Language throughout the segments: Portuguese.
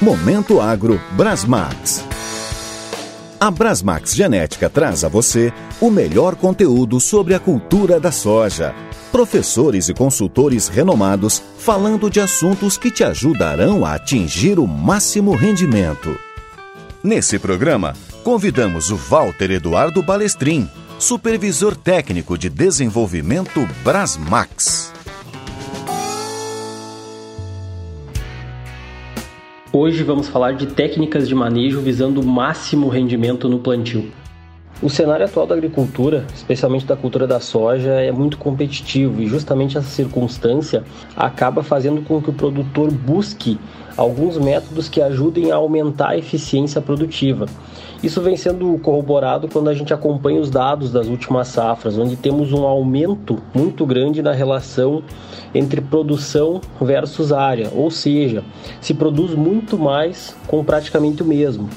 Momento Agro Brasmax. A Brasmax Genética traz a você o melhor conteúdo sobre a cultura da soja. Professores e consultores renomados falando de assuntos que te ajudarão a atingir o máximo rendimento. Nesse programa, convidamos o Walter Eduardo Balestrin, supervisor técnico de desenvolvimento Brasmax. Hoje vamos falar de técnicas de manejo visando o máximo rendimento no plantio. O cenário atual da agricultura, especialmente da cultura da soja, é muito competitivo e justamente essa circunstância acaba fazendo com que o produtor busque alguns métodos que ajudem a aumentar a eficiência produtiva. Isso vem sendo corroborado quando a gente acompanha os dados das últimas safras, onde temos um aumento muito grande na relação entre produção versus área, ou seja, se produz muito mais com praticamente o mesmo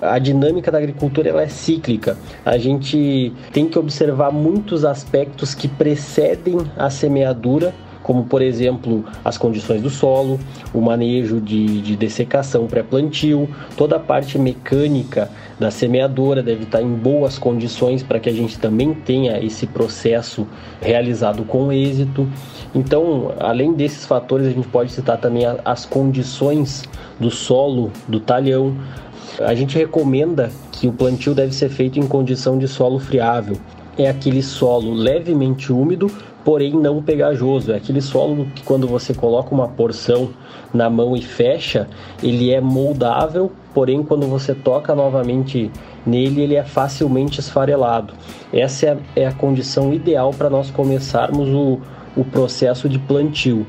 a dinâmica da agricultura ela é cíclica. A gente tem que observar muitos aspectos que precedem a semeadura como por exemplo as condições do solo, o manejo de, de dessecação pré-plantio, toda a parte mecânica da semeadora deve estar em boas condições para que a gente também tenha esse processo realizado com êxito. Então, além desses fatores, a gente pode citar também as condições do solo, do talhão. A gente recomenda que o plantio deve ser feito em condição de solo friável. É aquele solo levemente úmido, porém não pegajoso. É aquele solo que quando você coloca uma porção na mão e fecha, ele é moldável, porém quando você toca novamente nele, ele é facilmente esfarelado. Essa é a, é a condição ideal para nós começarmos o, o processo de plantio.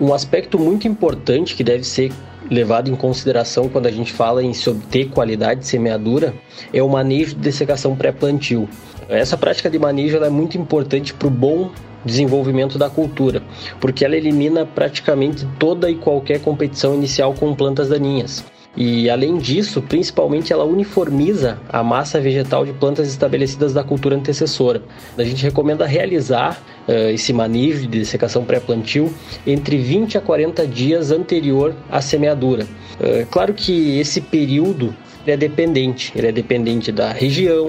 Um aspecto muito importante que deve ser levado em consideração quando a gente fala em se obter qualidade de semeadura é o manejo de dessecação pré-plantio. Essa prática de manejo é muito importante para o bom desenvolvimento da cultura, porque ela elimina praticamente toda e qualquer competição inicial com plantas daninhas. E além disso, principalmente ela uniformiza a massa vegetal de plantas estabelecidas da cultura antecessora. A gente recomenda realizar uh, esse manejo de dessecação pré-plantio entre 20 a 40 dias anterior à semeadura. Uh, claro que esse período é dependente, ele é dependente da região,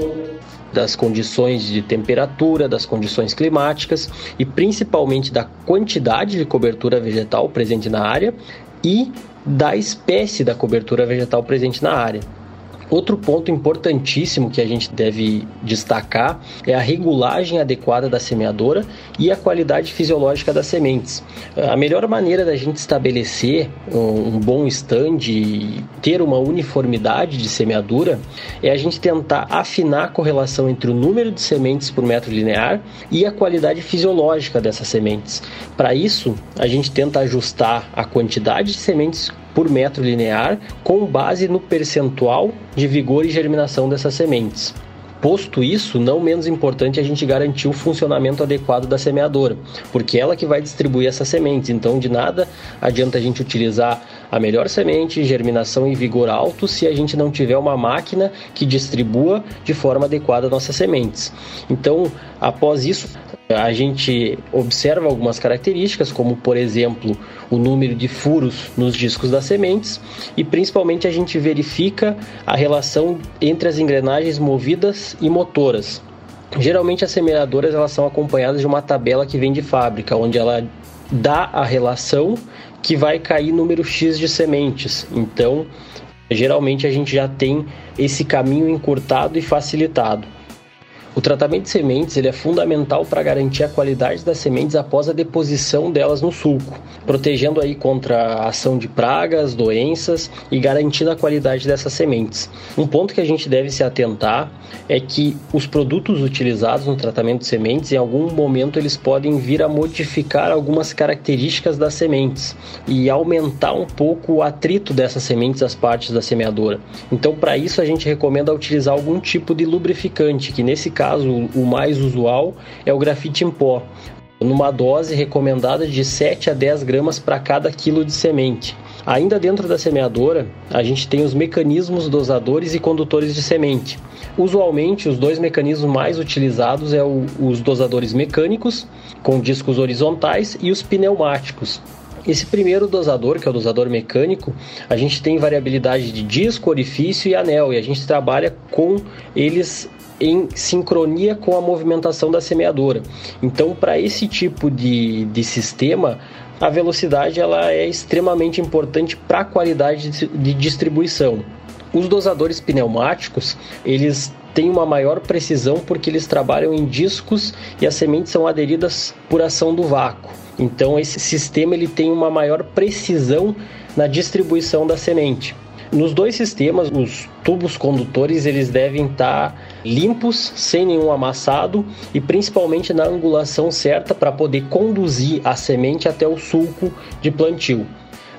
das condições de temperatura, das condições climáticas e principalmente da quantidade de cobertura vegetal presente na área e da espécie da cobertura vegetal presente na área. Outro ponto importantíssimo que a gente deve destacar é a regulagem adequada da semeadora e a qualidade fisiológica das sementes. A melhor maneira da gente estabelecer um bom stand e ter uma uniformidade de semeadura é a gente tentar afinar a correlação entre o número de sementes por metro linear e a qualidade fisiológica dessas sementes. Para isso, a gente tenta ajustar a quantidade de sementes por metro linear, com base no percentual de vigor e germinação dessas sementes. Posto isso, não menos importante é a gente garantir o funcionamento adequado da semeadora, porque ela que vai distribuir essas sementes. Então, de nada adianta a gente utilizar a melhor semente, germinação e vigor alto se a gente não tiver uma máquina que distribua de forma adequada nossas sementes. Então, após isso, a gente observa algumas características, como por exemplo o número de furos nos discos das sementes, e principalmente a gente verifica a relação entre as engrenagens movidas e motoras. Geralmente as semeadoras elas são acompanhadas de uma tabela que vem de fábrica, onde ela dá a relação que vai cair número X de sementes. Então, geralmente a gente já tem esse caminho encurtado e facilitado. O tratamento de sementes ele é fundamental para garantir a qualidade das sementes após a deposição delas no sulco, protegendo aí contra a ação de pragas, doenças e garantindo a qualidade dessas sementes. Um ponto que a gente deve se atentar é que os produtos utilizados no tratamento de sementes, em algum momento eles podem vir a modificar algumas características das sementes e aumentar um pouco o atrito dessas sementes às partes da semeadora. Então, para isso a gente recomenda utilizar algum tipo de lubrificante, que nesse caso caso, o mais usual é o grafite em pó, numa dose recomendada de 7 a 10 gramas para cada quilo de semente. Ainda dentro da semeadora, a gente tem os mecanismos dosadores e condutores de semente. Usualmente, os dois mecanismos mais utilizados é os dosadores mecânicos, com discos horizontais, e os pneumáticos, Esse primeiro dosador, que é o dosador mecânico, a gente tem variabilidade de disco, orifício e anel, e a gente trabalha com eles em sincronia com a movimentação da semeadora. Então, para esse tipo de, de sistema, a velocidade ela é extremamente importante para a qualidade de distribuição. Os dosadores pneumáticos, eles têm uma maior precisão porque eles trabalham em discos e as sementes são aderidas por ação do vácuo. Então esse sistema ele tem uma maior precisão na distribuição da semente. Nos dois sistemas, os tubos condutores eles devem estar limpos, sem nenhum amassado e principalmente na angulação certa para poder conduzir a semente até o sulco de plantio.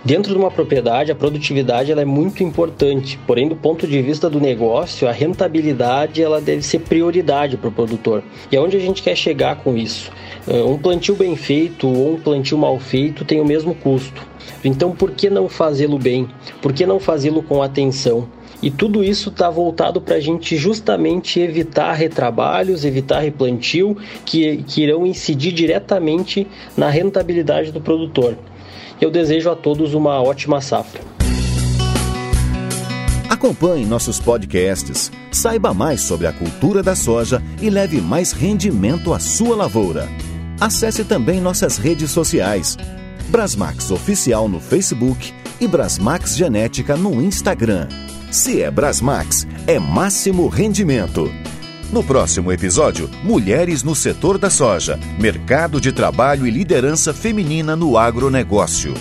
Dentro de uma propriedade, a produtividade ela é muito importante, porém do ponto de vista do negócio, a rentabilidade ela deve ser prioridade para o produtor. E aonde a gente quer chegar com isso? Eh, um plantio bem feito ou um plantio mal feito tem o mesmo custo. Então, por que não fazê-lo bem? Por que não fazê-lo com atenção? E tudo isso está voltado para a gente justamente evitar retrabalhos, evitar replantio, que, que irão incidir diretamente na rentabilidade do produtor. Eu desejo a todos uma ótima safra. Acompanhe nossos podcasts, saiba mais sobre a cultura da soja e leve mais rendimento à sua lavoura. Acesse também nossas redes sociais Brasmax Oficial no Facebook e Brasmax Genética no Instagram. Se é Brasmax, é máximo rendimento. No próximo episódio, Mulheres no setor da soja, mercado de trabalho e liderança feminina no agronegócio.